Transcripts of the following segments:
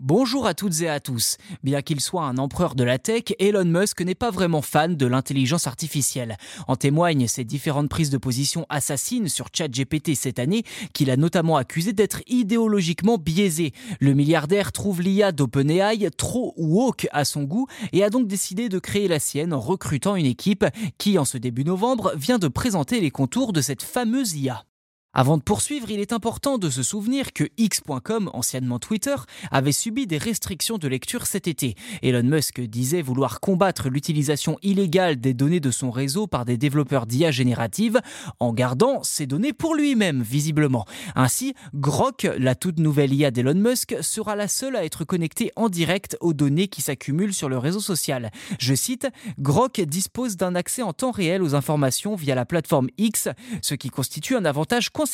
Bonjour à toutes et à tous. Bien qu'il soit un empereur de la tech, Elon Musk n'est pas vraiment fan de l'intelligence artificielle. En témoignent ses différentes prises de position assassines sur ChatGPT cette année, qu'il a notamment accusé d'être idéologiquement biaisé. Le milliardaire trouve l'IA d'OpenAI trop woke à son goût et a donc décidé de créer la sienne en recrutant une équipe qui, en ce début novembre, vient de présenter les contours de cette fameuse IA. Avant de poursuivre, il est important de se souvenir que X.com, anciennement Twitter, avait subi des restrictions de lecture cet été. Elon Musk disait vouloir combattre l'utilisation illégale des données de son réseau par des développeurs d'IA générative en gardant ces données pour lui-même, visiblement. Ainsi, Grok, la toute nouvelle IA d'Elon Musk, sera la seule à être connectée en direct aux données qui s'accumulent sur le réseau social. Je cite, Grok dispose d'un accès en temps réel aux informations via la plateforme X, ce qui constitue un avantage considérable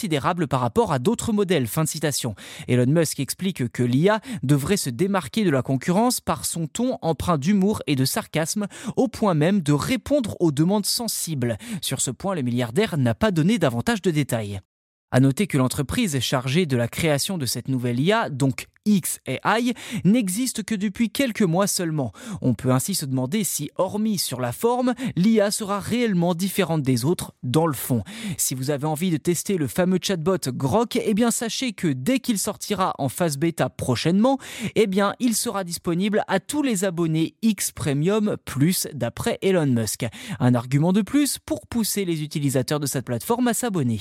par rapport à d'autres modèles. Fin de citation. Elon Musk explique que l'IA devrait se démarquer de la concurrence par son ton empreint d'humour et de sarcasme, au point même de répondre aux demandes sensibles. Sur ce point, le milliardaire n'a pas donné davantage de détails. À noter que l'entreprise chargée de la création de cette nouvelle IA, donc XAI, n'existe que depuis quelques mois seulement. On peut ainsi se demander si, hormis sur la forme, l'IA sera réellement différente des autres dans le fond. Si vous avez envie de tester le fameux chatbot Grok, eh bien sachez que dès qu'il sortira en phase bêta prochainement, eh bien il sera disponible à tous les abonnés X Premium Plus d'après Elon Musk. Un argument de plus pour pousser les utilisateurs de cette plateforme à s'abonner.